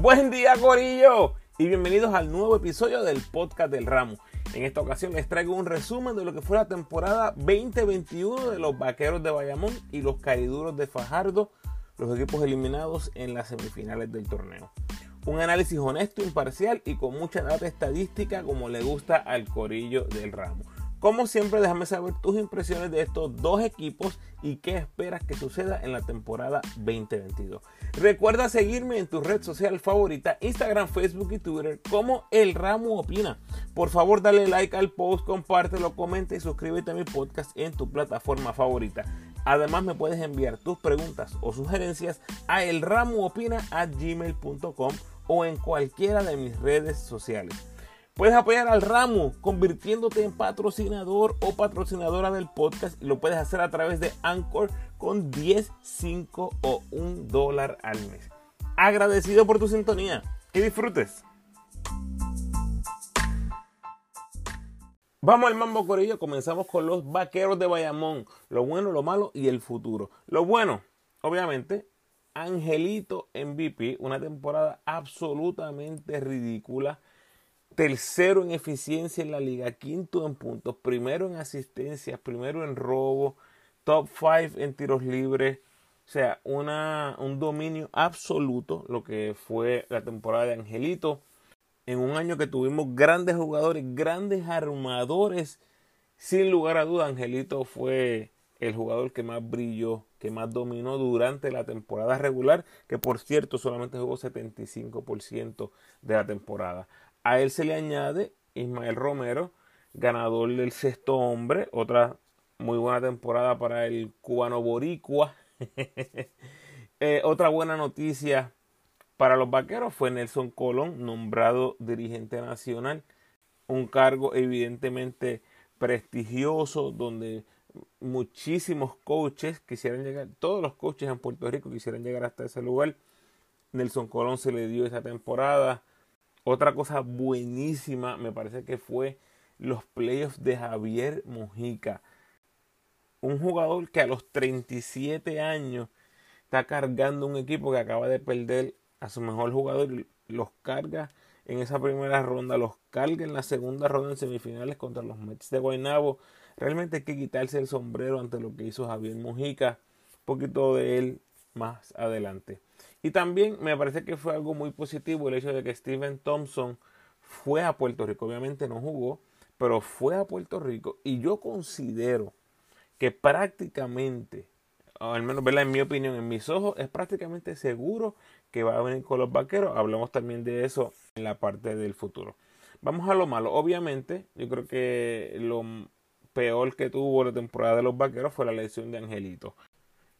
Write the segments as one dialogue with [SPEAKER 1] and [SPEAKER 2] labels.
[SPEAKER 1] Buen día, Corillo, y bienvenidos al nuevo episodio del podcast del Ramo. En esta ocasión les traigo un resumen de lo que fue la temporada 2021 de los Vaqueros de Bayamón y los Cariduros de Fajardo, los equipos eliminados en las semifinales del torneo. Un análisis honesto, imparcial y con mucha data estadística como le gusta al Corillo del Ramo. Como siempre, déjame saber tus impresiones de estos dos equipos y qué esperas que suceda en la temporada 2022. Recuerda seguirme en tu red social favorita, Instagram, Facebook y Twitter, como El Ramo Opina. Por favor, dale like al post, compártelo, comenta y suscríbete a mi podcast en tu plataforma favorita. Además, me puedes enviar tus preguntas o sugerencias a elramoopina.gmail.com o en cualquiera de mis redes sociales. Puedes apoyar al ramo convirtiéndote en patrocinador o patrocinadora del podcast y lo puedes hacer a través de Anchor con 10, 5 o 1 dólar al mes. Agradecido por tu sintonía. Que disfrutes. Vamos al mambo corillo, comenzamos con los vaqueros de Bayamón, lo bueno, lo malo y el futuro. Lo bueno, obviamente, Angelito MVP, una temporada absolutamente ridícula tercero en eficiencia en la liga, quinto en puntos, primero en asistencias, primero en robo, top 5 en tiros libres. O sea, una, un dominio absoluto, lo que fue la temporada de Angelito. En un año que tuvimos grandes jugadores, grandes armadores. Sin lugar a duda, Angelito fue el jugador que más brilló, que más dominó durante la temporada regular, que por cierto solamente jugó 75% de la temporada. A él se le añade Ismael Romero, ganador del sexto hombre, otra muy buena temporada para el cubano boricua. Eh, otra buena noticia para los vaqueros fue Nelson Colón, nombrado dirigente nacional, un cargo evidentemente prestigioso donde muchísimos coaches quisieran llegar, todos los coaches en Puerto Rico quisieran llegar hasta ese lugar. Nelson Colón se le dio esa temporada. Otra cosa buenísima me parece que fue los playoffs de Javier Mojica. Un jugador que a los 37 años está cargando un equipo que acaba de perder a su mejor jugador los carga en esa primera ronda, los carga en la segunda ronda en semifinales contra los Mets de Guaynabo. Realmente hay que quitarse el sombrero ante lo que hizo Javier Mojica. Un poquito de él más adelante. Y también me parece que fue algo muy positivo el hecho de que Steven Thompson fue a Puerto Rico. Obviamente no jugó, pero fue a Puerto Rico. Y yo considero que prácticamente, al menos en mi opinión, en mis ojos, es prácticamente seguro que va a venir con los vaqueros. Hablamos también de eso en la parte del futuro. Vamos a lo malo. Obviamente, yo creo que lo peor que tuvo la temporada de los vaqueros fue la lesión de Angelito.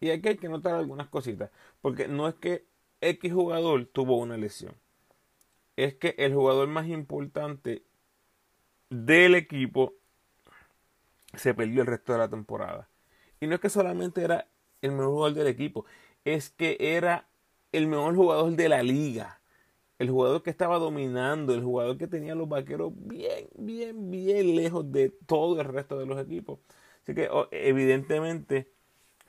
[SPEAKER 1] Y aquí hay que notar algunas cositas, porque no es que X jugador tuvo una lesión, es que el jugador más importante del equipo se perdió el resto de la temporada. Y no es que solamente era el mejor jugador del equipo, es que era el mejor jugador de la liga. El jugador que estaba dominando, el jugador que tenía los vaqueros bien, bien, bien lejos de todo el resto de los equipos. Así que evidentemente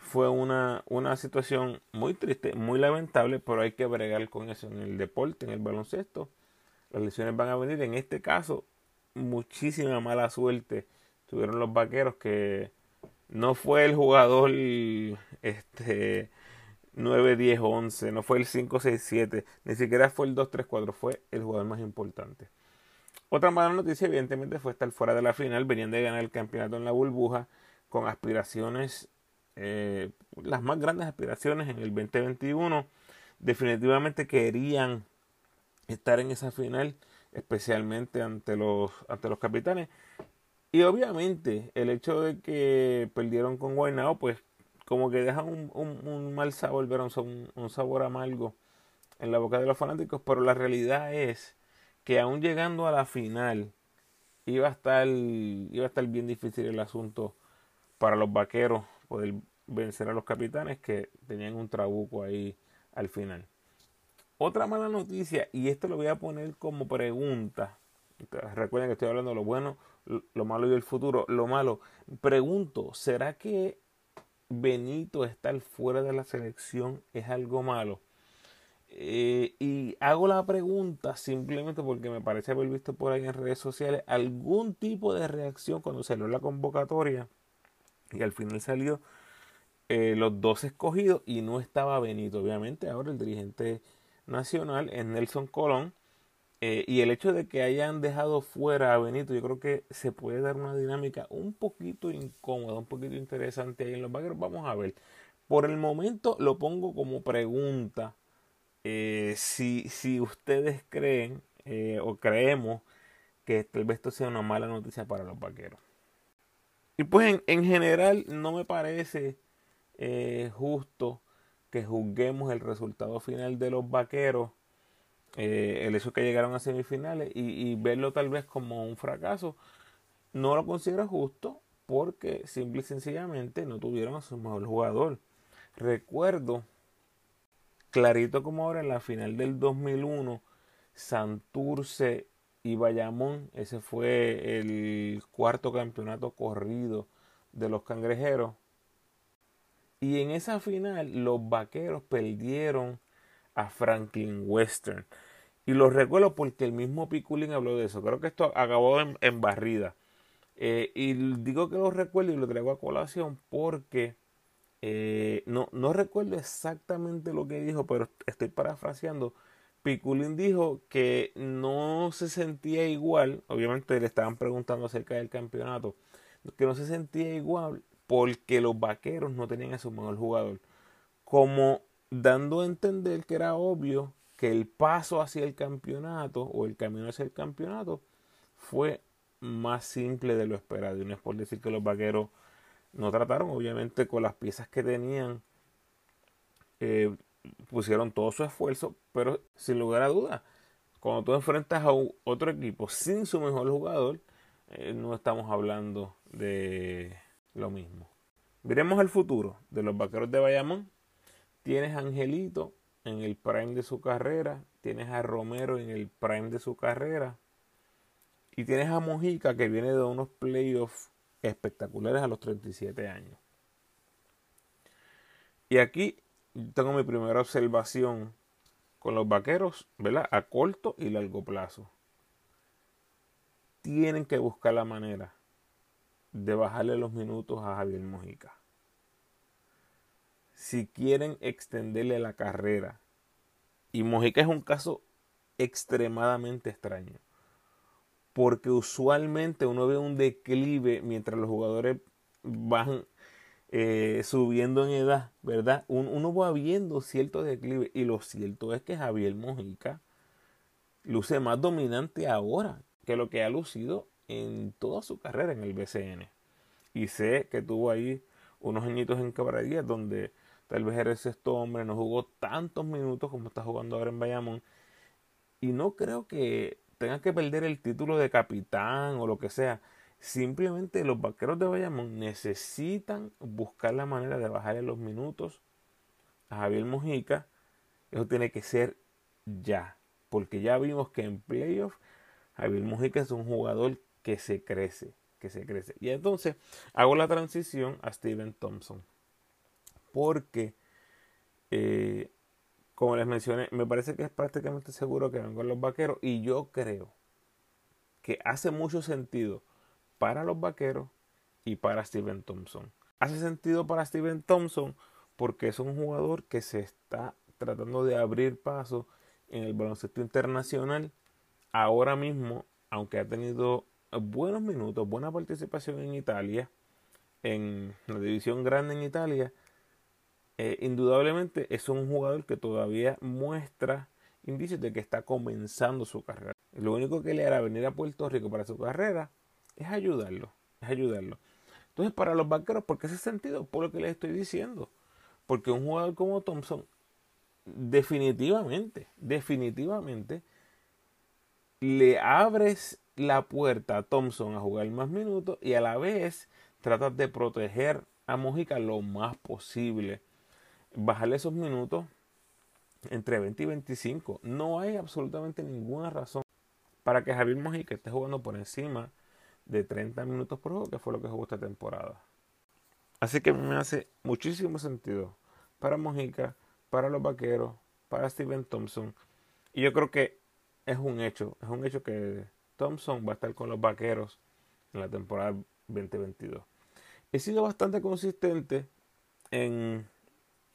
[SPEAKER 1] fue una, una situación muy triste, muy lamentable, pero hay que bregar con eso en el deporte, en el baloncesto. Las lesiones van a venir. En este caso, muchísima mala suerte tuvieron los vaqueros que no fue el jugador este 9, 10, 11, no fue el 5, 6, 7, ni siquiera fue el 2, 3, 4, fue el jugador más importante. Otra mala noticia, evidentemente, fue estar fuera de la final. Venían de ganar el campeonato en la burbuja con aspiraciones eh, las más grandes aspiraciones en el 2021. Definitivamente querían estar en esa final, especialmente ante los, ante los capitanes. Y obviamente el hecho de que perdieron con Guaynao, pues como que deja un, un, mal sabor, un, un sabor amargo en la boca de los fanáticos, pero la realidad es que aún llegando a la final iba a estar, iba a estar bien difícil el asunto para los vaqueros poder vencer a los capitanes que tenían un trabuco ahí al final. Otra mala noticia, y esto lo voy a poner como pregunta. Recuerden que estoy hablando de lo bueno, lo malo y el futuro. Lo malo, pregunto, ¿será que Benito estar fuera de la selección es algo malo? Eh, y hago la pregunta simplemente porque me parece haber visto por ahí en redes sociales algún tipo de reacción cuando salió la convocatoria y al final salió eh, los dos escogidos y no estaba Benito. Obviamente ahora el dirigente nacional es Nelson Colón eh, y el hecho de que hayan dejado fuera a Benito yo creo que se puede dar una dinámica un poquito incómoda, un poquito interesante ahí en los vaqueros. Vamos a ver. Por el momento lo pongo como pregunta eh, si, si, ustedes creen o creemos que tal vez esto sea una mala noticia para los vaqueros. Y pues en, general no me parece eh, justo que juzguemos el resultado final de los vaqueros, el hecho que llegaron a semifinales y, y, verlo tal vez como un fracaso. No lo considero justo porque simple y sencillamente no tuvieron a su mejor jugador. Recuerdo clarito como ahora en la final del 2001, Santurce y Bayamón, ese fue el cuarto campeonato corrido de los cangrejeros. Y en esa final los vaqueros perdieron a Franklin Western. Y lo recuerdo porque el mismo Piculín habló de eso. Creo que esto acabó en, barrida. Eh, y digo que lo recuerdo y lo traigo a colación porque eh, no, no recuerdo exactamente lo que dijo, pero estoy parafraseando. Piculín dijo que no se sentía igual, obviamente le estaban preguntando acerca del campeonato, que no se sentía igual porque los vaqueros no tenían a su mejor jugador, como dando a entender que era obvio que el paso hacia el campeonato o el camino hacia el campeonato fue más simple de lo esperado. Y no es por decir que los vaqueros no trataron, obviamente, con las piezas que tenían, eh, pusieron todo su esfuerzo, pero sin lugar a dudas, cuando tú enfrentas a otro equipo sin su mejor jugador, eh, no estamos hablando de lo mismo. Veremos el futuro de los vaqueros de Bayamón. Tienes a Angelito en el prime de su carrera, tienes a Romero en el prime de su carrera, y tienes a Mojica que viene de unos playoffs espectaculares a los 37 años. Y aquí tengo mi primera observación con los vaqueros, ¿verdad? A corto y largo plazo. Tienen que buscar la manera de bajarle los minutos a Javier Mojica. Si quieren extenderle la carrera, y Mojica es un caso extremadamente extraño porque usualmente uno ve un declive mientras los jugadores van eh, subiendo en edad, ¿verdad? uno va viendo cierto declive y lo cierto es que Javier Mojica luce más dominante ahora que lo que ha lucido en toda su carrera en el BCN. Y sé que tuvo ahí unos añitos en Cabradía donde tal vez era el sexto hombre, no jugó tantos minutos como está jugando ahora en Bayamón. Y no creo que tenga que perder el título de capitán o lo que sea. Simplemente los vaqueros de Bayamón necesitan buscar la manera de bajarle los minutos a Javier Mojica. Eso tiene que ser ya. Porque ya vimos que en playoff Javier Mojica es un jugador que se crece. Que se crece. Y entonces hago la transición a Steven Thompson. Porque eh, como les mencioné, me parece que es prácticamente seguro que vengan los vaqueros y yo creo que hace mucho sentido para los vaqueros y para Steven Thompson. Hace sentido para Steven Thompson porque es un jugador que se está tratando de abrir paso en el baloncesto internacional. Ahora mismo, aunque ha tenido buenos minutos, buena participación en Italia, en la división grande en Italia, eh, indudablemente es un jugador que todavía muestra indicios de que está comenzando su carrera. Lo único que le hará venir a Puerto Rico para su carrera es ayudarlo, es ayudarlo. Entonces, para los vaqueros, ¿por qué ese sentido? Por lo que les estoy diciendo. Porque un jugador como Thompson, definitivamente, definitivamente, le abres la puerta a Thompson a jugar más minutos y a la vez tratas de proteger a Mojica lo más posible bajarle esos minutos entre 20 y 25. No hay absolutamente ninguna razón para que Javier Mojica esté jugando por encima de 30 minutos por juego, que fue lo que jugó esta temporada. Así que me hace muchísimo sentido para Mojica, para los vaqueros para Steven Thompson. Y yo creo que es un hecho, es un hecho que Thompson va a estar con los vaqueros en la temporada 2022. He sido bastante consistente en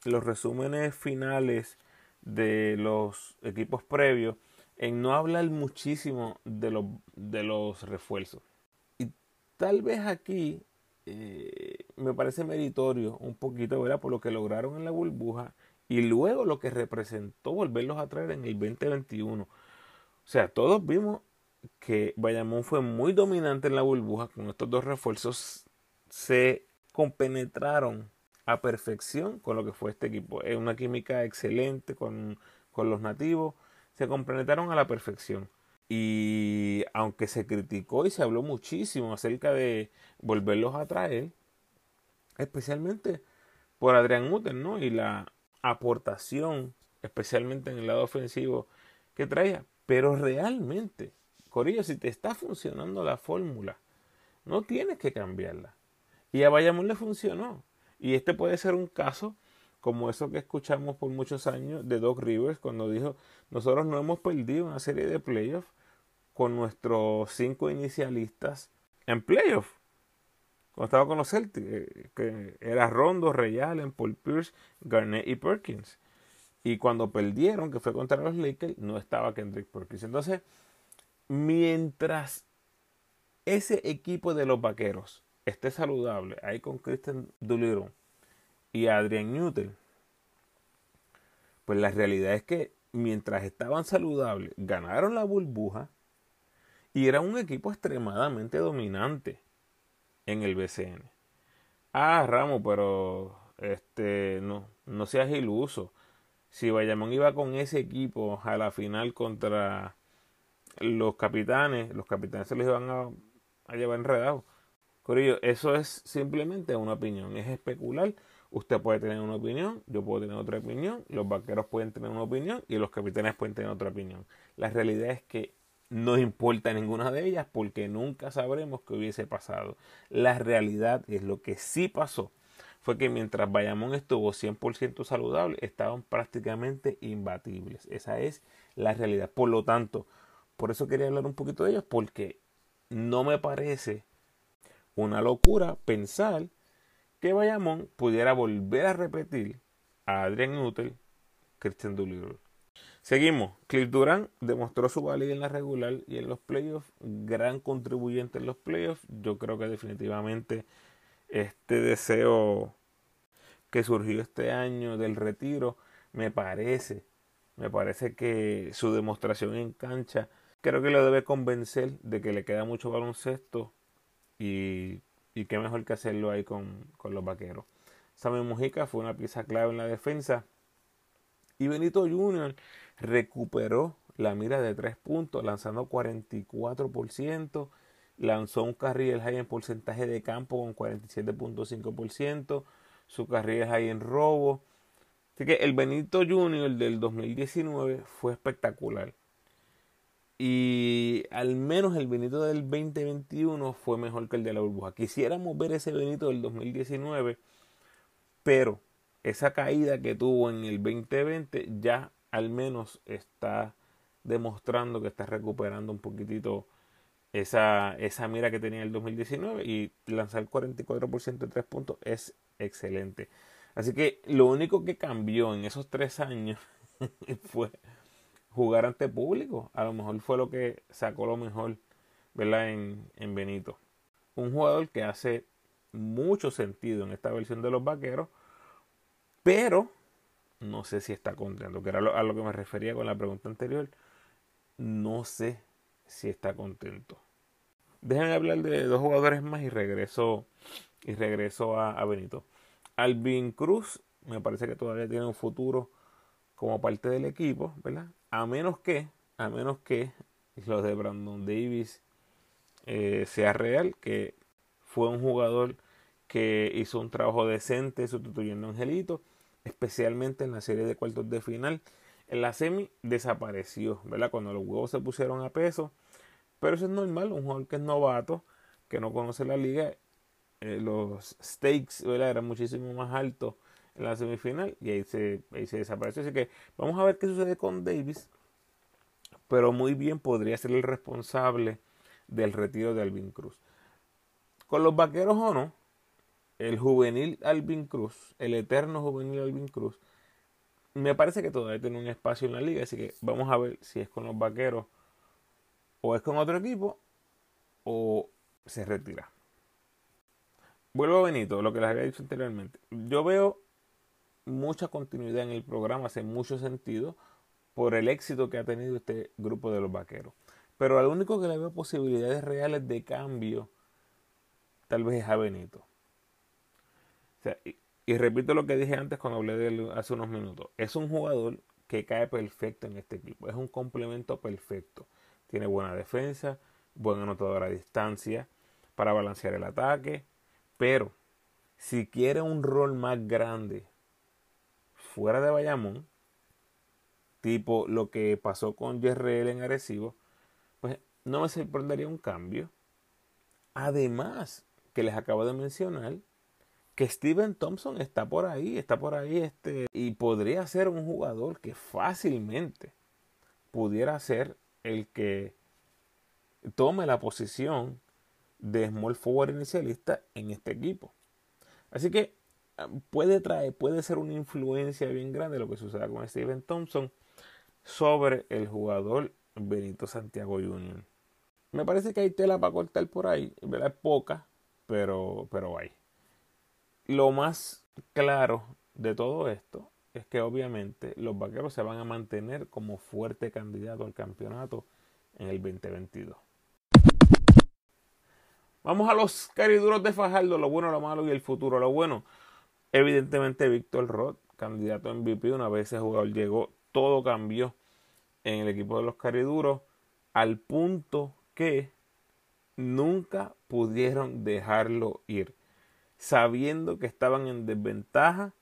[SPEAKER 1] los resúmenes finales de los equipos previos en no hablar muchísimo de, los, de los refuerzos. Tal vez aquí eh, me parece meritorio un poquito, ¿verdad? Por lo que lograron en la burbuja y luego lo que representó volverlos a traer en el 2021. O sea, todos vimos que Bayamón fue muy dominante en la burbuja con estos dos refuerzos. Se compenetraron a perfección con lo que fue este equipo. Es una química excelente con, con los nativos. Se compenetraron a la perfección. Y aunque se criticó y se habló muchísimo acerca de volverlos a traer, especialmente por Adrián Uten, ¿no? Y la aportación, especialmente en el lado ofensivo, que traía. Pero realmente, Corillo, si te está funcionando la fórmula, no tienes que cambiarla. Y a Bayamón le funcionó. Y este puede ser un caso como eso que escuchamos por muchos años de Doc Rivers cuando dijo, nosotros no hemos perdido una serie de playoffs con nuestros cinco inicialistas en playoffs. Cuando estaba con los Celtics, eh, que era Rondo, Ray Allen, Paul Pierce, Garnett y Perkins. Y cuando perdieron, que fue contra los Lakers, no estaba Kendrick Perkins. Entonces, mientras ese equipo de los vaqueros esté saludable, ahí con Christian Doolittle y Adrian Newton, pues la realidad es que mientras estaban saludables, ganaron la burbuja y era un equipo extremadamente dominante en el BCN. Ah, Ramos, pero este no, no seas iluso. Si Bayamón iba con ese equipo a la final contra los capitanes, los capitanes se los iban a, a llevar enredados. Corillo, eso es simplemente una opinión, es especular. Usted puede tener una opinión, yo puedo tener otra opinión, los vaqueros pueden tener una opinión y los capitanes pueden tener otra opinión. La realidad es que no importa ninguna de ellas porque nunca sabremos qué hubiese pasado. La realidad es lo que sí pasó fue que mientras Bayamón estuvo 100% saludable, estaban prácticamente imbatibles. Esa es la realidad. Por lo tanto, por eso quería hablar un poquito de ellos porque no me parece una locura pensar que Bayamón pudiera volver a repetir a Adrian Nuttall, Christian Doolittle. Seguimos. Cliff Durant demostró su valía en la regular y en los playoffs. Gran contribuyente en los playoffs. Yo creo que definitivamente este deseo que surgió este año del retiro me parece, me parece que su demostración en cancha creo que lo debe convencer de que le queda mucho baloncesto y, y qué mejor que hacerlo ahí con, con los vaqueros. Samuel Mujica fue una pieza clave en la defensa. Y Benito Jr. recuperó la mira de tres puntos, lanzando 44%. Lanzó un carril high en porcentaje de campo con 47.5%. Su carril high en robo. Así que el Benito Jr. del 2019 fue espectacular. Y al menos el Benito del 2021 fue mejor que el de la burbuja. Quisiéramos ver ese Benito del 2019, pero esa caída que tuvo en el 2020 ya al menos está demostrando que está recuperando un poquitito esa, esa mira que tenía en el 2019 y lanzar 44% de tres puntos es excelente. Así que lo único que cambió en esos tres años fue jugar ante público. A lo mejor fue lo que sacó lo mejor, ¿verdad? En, en Benito. Un jugador que hace mucho sentido en esta versión de los vaqueros, pero no sé si está contento, que era a lo que me refería con la pregunta anterior. No sé si está contento. Déjenme hablar de dos jugadores más y regreso, y regreso a, a Benito. Alvin Cruz me parece que todavía tiene un futuro como parte del equipo, ¿verdad? A menos que, a menos que los de Brandon Davis eh, sea real, que fue un jugador que hizo un trabajo decente sustituyendo a Angelito, especialmente en la serie de cuartos de final. En la semi desapareció, ¿verdad? Cuando los huevos se pusieron a peso. Pero eso es normal, un jugador que es novato, que no conoce la liga, eh, los stakes eran muchísimo más altos en la semifinal y ahí se, ahí se desapareció. Así que vamos a ver qué sucede con Davis, pero muy bien podría ser el responsable del retiro de Alvin Cruz. Con los vaqueros o no, el juvenil Alvin Cruz, el eterno juvenil Alvin Cruz, me parece que todavía tiene un espacio en la liga, así que vamos a ver si es con los vaqueros o es con otro equipo o se retira. Vuelvo a Benito, lo que les había dicho anteriormente. Yo veo mucha continuidad en el programa, hace mucho sentido por el éxito que ha tenido este grupo de los vaqueros. Pero al único que le veo posibilidades reales de cambio, tal vez es a Benito. Y, repito lo que dije antes cuando hablé de él hace unos minutos. Es un jugador que cae perfecto en este equipo. Es un complemento perfecto. Tiene buena defensa, buen anotador a distancia para balancear el ataque. Pero si quiere un rol más grande fuera de Bayamón, tipo lo que pasó con Jerrell en Arecibo, pues no me sorprendería un cambio. Además, que les acabo de mencionar, que Steven Thompson está por ahí, está por ahí, este, y podría ser un jugador que fácilmente pudiera ser el que tome la posición de small forward inicialista en este equipo. Así que ah, puede traer, puede ser una influencia bien grande lo que suceda con Steven Thompson sobre el jugador Benito Santiago Jr. Me parece que hay tela para cortar por ahí, ¿verdad? Poca, pero, pero hay. Lo más claro de todo esto es que obviamente los vaqueros se van a mantener como fuerte candidato al campeonato en el 2022. Vamos a los cariduros de Fajardo, lo bueno, lo malo y el futuro. Lo bueno, evidentemente Víctor Roth, candidato a MVP, una vez ese jugador llegó, todo cambió en el equipo de los cariduros, al punto que nunca pudieron dejarlo ir, sabiendo que estaban en desventaja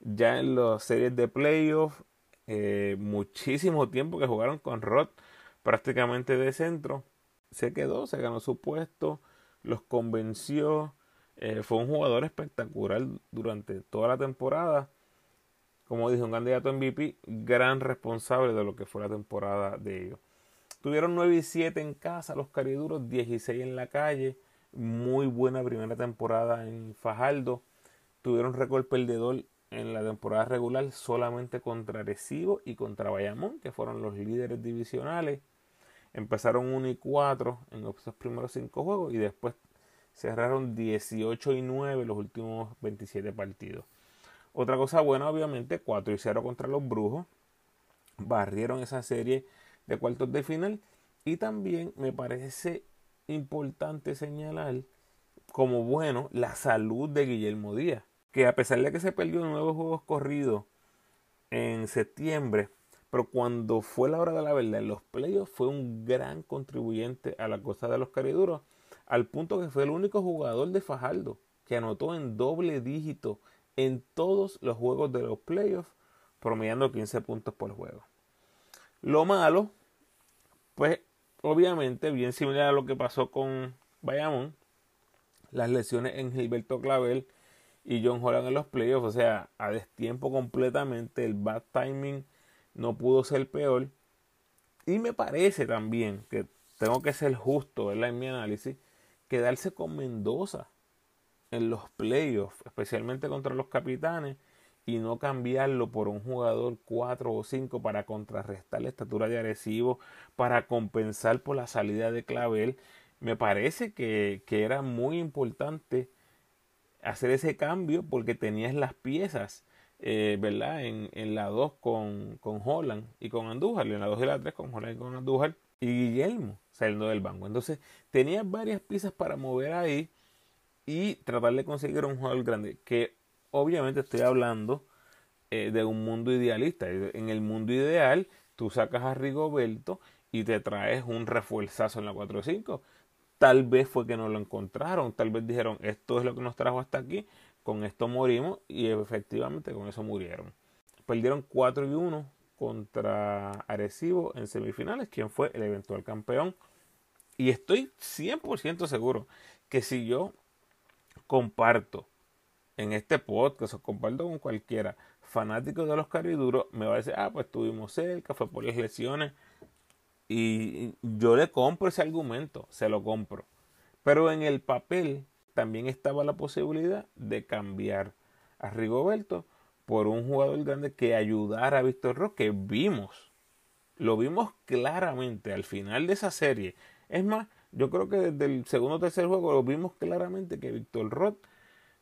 [SPEAKER 1] ya en las series de playoff, eh, muchísimo tiempo que jugaron con Roth prácticamente de centro, se quedó, se ganó su puesto los convenció. Eh, fue un jugador espectacular durante toda la temporada. Como dije, un candidato MVP, gran responsable de lo que fue la temporada de ellos. Tuvieron 9 y 7 en casa, los cariduros, 16 en la calle. Muy buena primera temporada en Fajardo. Tuvieron récord perdedor en la temporada regular solamente contra Arecibo y contra Bayamón, que fueron los líderes divisionales. Empezaron 1 y 4 en los primeros 5 juegos y después cerraron 18 y 9 los últimos 27 partidos. Otra cosa buena, obviamente, 4 y 0 contra los Brujos. Barrieron esa serie de cuartos de final. Y también me parece importante señalar como bueno la salud de Guillermo Díaz. Que a pesar de que se perdió nuevos juegos corridos en septiembre, pero cuando fue la hora de la verdad en los playoffs fue un gran contribuyente a la cosa de los cariduros, al punto que fue el único jugador de Fajardo que anotó en doble dígito en todos los juegos de los playoffs, promediando 15 puntos por juego. Lo malo, pues obviamente bien similar a lo que pasó con Bayamón, las lesiones en Gilberto Clavel y John Holland en los playoffs, o sea, a destiempo completamente el bad timing no pudo ser peor. Y me parece también que tengo que ser justo en mi análisis, quedarse con Mendoza en los playoffs, especialmente contra los capitanes, y no cambiarlo por un jugador 4 o 5 para contrarrestar la estatura de Arecibo, para compensar por la salida de Clavel. Me parece que, que era muy importante hacer ese cambio porque tenías las piezas eh, ¿verdad? En, en la 2 con, con, Holland y con Andújar, en la 2 y la 3 con Holland y con Andújar y Guillermo saliendo del banco. Entonces tenía varias piezas para mover ahí y tratar de conseguir un jugador grande, que obviamente estoy hablando eh, de un mundo idealista. En el mundo ideal, tú sacas a Rigoberto y te traes un refuerzazo en la 4-5. Tal vez fue que no lo encontraron, tal vez dijeron, esto es lo que nos trajo hasta aquí, con esto morimos y efectivamente con eso murieron. Perdieron 4 y 1 contra Arecibo en semifinales, quien fue el eventual campeón. Y estoy 100% seguro que si yo comparto en este podcast o comparto con cualquiera fanático de los cariduros, me va a decir, ah, pues estuvimos cerca, fue por las lesiones. Y yo le compro ese argumento, se lo compro. Pero en el papel también estaba la posibilidad de cambiar a Rigoberto por un jugador grande que ayudara a Víctor Roque, que vimos, lo vimos claramente al final de esa serie. Es más, yo creo que desde el segundo o tercer juego lo vimos claramente que Víctor Roth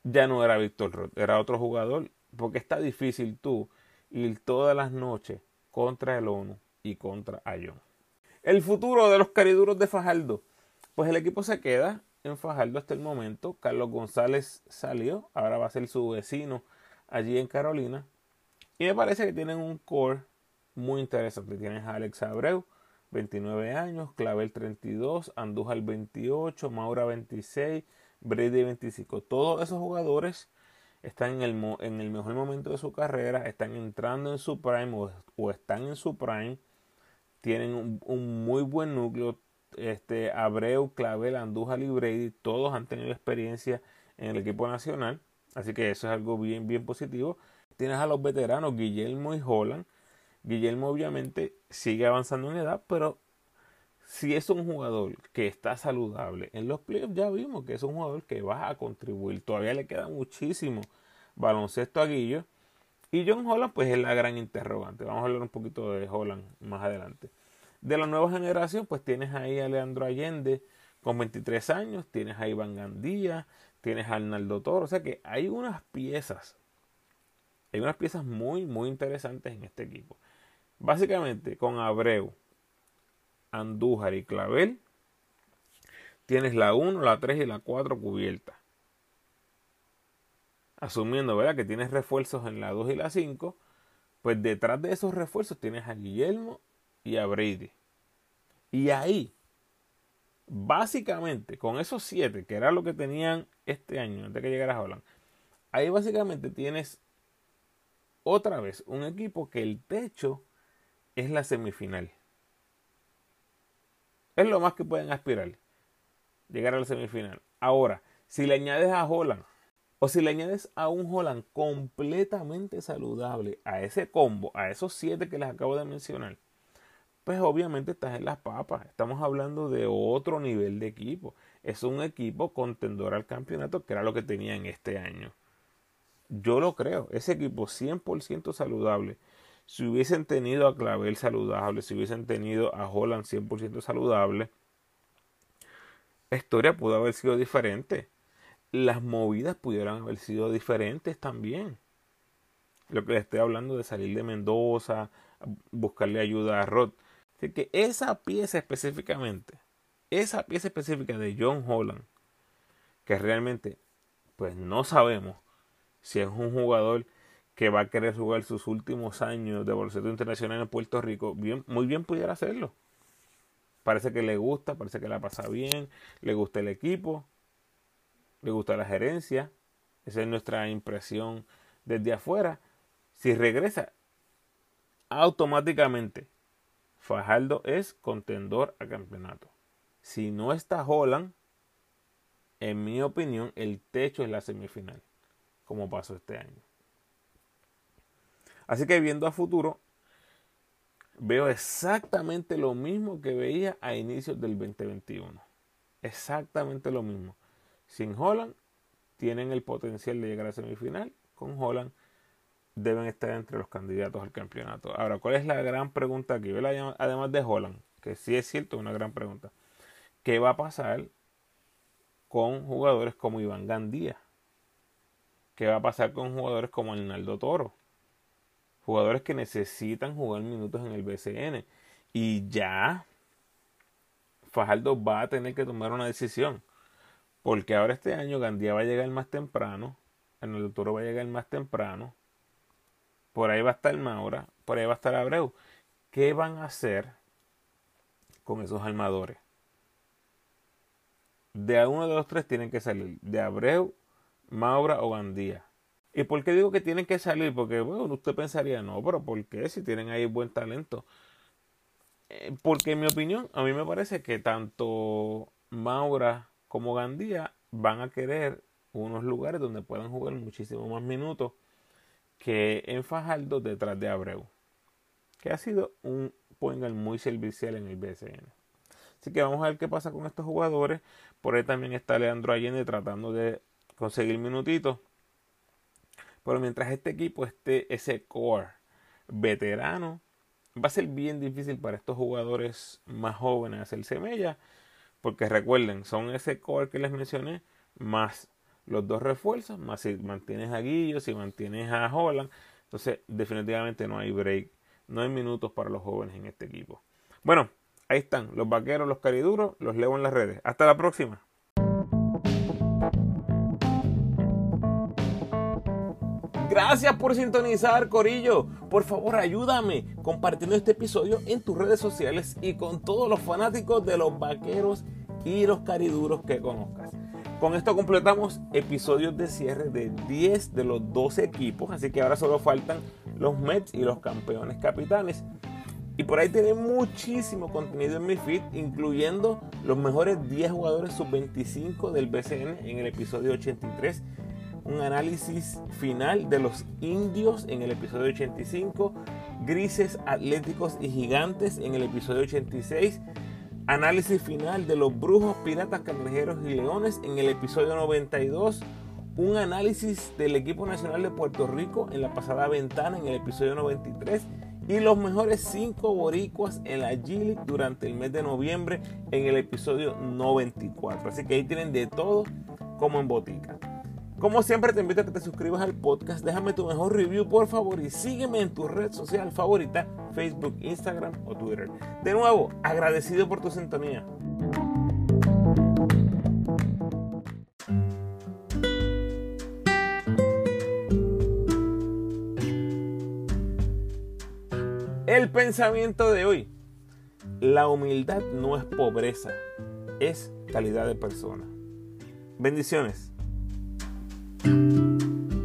[SPEAKER 1] ya no era Víctor Roth, era otro jugador, porque está difícil tú ir todas las noches contra el ONU y contra Ayón. El futuro de los cariduros de Fajardo. Pues el equipo se queda en Fajardo hasta el momento. Carlos González salió, ahora va a ser su vecino allí en Carolina. Y me parece que tienen un core muy interesante. Tienes a Alex Abreu, 29 años, Clavel 32, Andújar 28, Maura 26, Brady 25. Todos esos jugadores están en el, en el mejor momento de su carrera, están entrando en su prime o, están en su prime. Tienen un, muy buen núcleo. Este, Abreu, Clavel, Andújar y Brady, todos han tenido experiencia en el equipo nacional. Así que eso es algo bien, bien positivo. Tienes a los veteranos Guillermo y Holland. Guillermo obviamente sigue avanzando en edad, pero si es un jugador que está saludable en los playoffs, ya vimos que es un jugador que va a contribuir. Todavía le queda muchísimo baloncesto a Guillo. Y John Holland, pues es la gran interrogante. Vamos a hablar un poquito de Holland más adelante. De la nueva generación, pues tienes ahí a Leandro Allende con 23 años, tienes a Iván Gandía, tienes a Arnaldo Toro. O sea que hay unas piezas, hay unas piezas muy, muy interesantes en este equipo. Básicamente, con Abreu, Andújar y Clavel, tienes la 1, la 3 y la 4 cubiertas. Asumiendo, ¿verdad? Que tienes refuerzos en la 2 y la 5, pues detrás de esos refuerzos tienes a Guillermo y a Brady. Y ahí básicamente con esos siete, que era lo que tenían este año antes que llegara Holland, ahí básicamente tienes otra vez un equipo que el techo es la semifinal. Es lo más que pueden aspirar, llegar a la semifinal. Ahora, si le añades a Holland, o si le añades a un Holland completamente saludable a ese combo, a esos siete que les acabo de mencionar, pues obviamente estás en las papas. Estamos hablando de otro nivel de equipo. Es un equipo contendor al campeonato, que era lo que tenía en este año. Yo lo creo. Ese equipo 100% saludable. Si hubiesen tenido a Clavel saludable, si hubiesen tenido a Holland 100% saludable, la historia pudo haber sido diferente. Las movidas pudieran haber sido diferentes también. Lo que le estoy hablando de salir de Mendoza, buscarle ayuda a Rod que esa pieza específicamente, esa pieza específica de John Holland, que realmente, pues no sabemos si es un jugador que va a querer jugar sus últimos años de baloncesto internacional en Puerto Rico, bien, muy bien pudiera hacerlo. Parece que le gusta, parece que la pasa bien, le gusta el equipo, le gusta la gerencia. Esa es nuestra impresión desde afuera. Si regresa, automáticamente Fajardo es contendor a campeonato. Si no está Holland, en mi opinión, el techo es la semifinal, como pasó este año. Así que viendo a futuro, veo exactamente lo mismo que veía a inicios del 2021. Exactamente lo mismo. Sin Holland, tienen el potencial de llegar a semifinal. Con Holland, deben estar entre los candidatos al campeonato. Ahora, ¿cuál es la gran pregunta aquí? Además de Holland, que sí es cierto, una gran pregunta. ¿Qué va a pasar con jugadores como Iván Gandía? ¿Qué va a pasar con jugadores como Arnaldo Toro? Jugadores que necesitan jugar minutos en el BCN. Y ya Fajardo va a tener que tomar una decisión. Porque ahora este año Gandía va a llegar más temprano. Arnaldo Toro va a llegar más temprano por ahí va a estar Maura, por ahí va a estar Abreu. ¿Qué van a hacer con esos armadores? De uno de los tres tienen que salir, de Abreu, Maura o Gandía. ¿Y por qué digo que tienen que salir? Porque, bueno, usted pensaría, no, pero ¿por qué? Si tienen ahí buen talento. Eh, porque en mi opinión, a mí me parece que tanto Maura como Gandía van a querer unos lugares donde puedan jugar muchísimo más minutos que en Fajardo detrás de Abreu, que ha sido un point muy servicial en el BCN. Así que vamos a ver qué pasa con estos jugadores. Por ahí también está Leandro Allende tratando de conseguir minutitos. Pero mientras este equipo esté ese core veterano, va a ser bien difícil para estos jugadores más jóvenes hacer semilla. Porque recuerden, son ese core que les mencioné, más los dos refuerzos, más si mantienes a Guillo, si mantienes a Holland. Entonces, definitivamente no hay break, no hay minutos para los jóvenes en este equipo. Bueno, ahí están, los vaqueros, los cariduros, los leo en las redes. Hasta la próxima. Gracias por sintonizar, Corillo. Por favor, ayúdame compartiendo este episodio en tus redes sociales y con todos los fanáticos de los vaqueros y los cariduros que conozcas. Con esto completamos episodios de cierre de 10 de los 12 equipos, así que ahora solo faltan los Mets y los campeones capitanes. Y por ahí tienen muchísimo contenido en mi feed, incluyendo los mejores 10 jugadores sub-25 del BCN en el episodio 83 un análisis final de los indios en el episodio 85, grises atléticos y gigantes en el episodio 86, análisis final de los brujos, piratas, cangrejeros y leones en el episodio 92, un análisis del equipo nacional de Puerto Rico en la pasada ventana en el episodio 93 y los mejores 5 boricuas en la G durante el mes de noviembre en el episodio 94. Así que ahí tienen de todo como en botica. Como siempre te invito a que te suscribas al podcast, déjame tu mejor review por favor y sígueme en tu red social favorita, Facebook, Instagram o Twitter. De nuevo, agradecido por tu sintonía. El pensamiento de hoy. La humildad no es pobreza, es calidad de persona. Bendiciones. thank you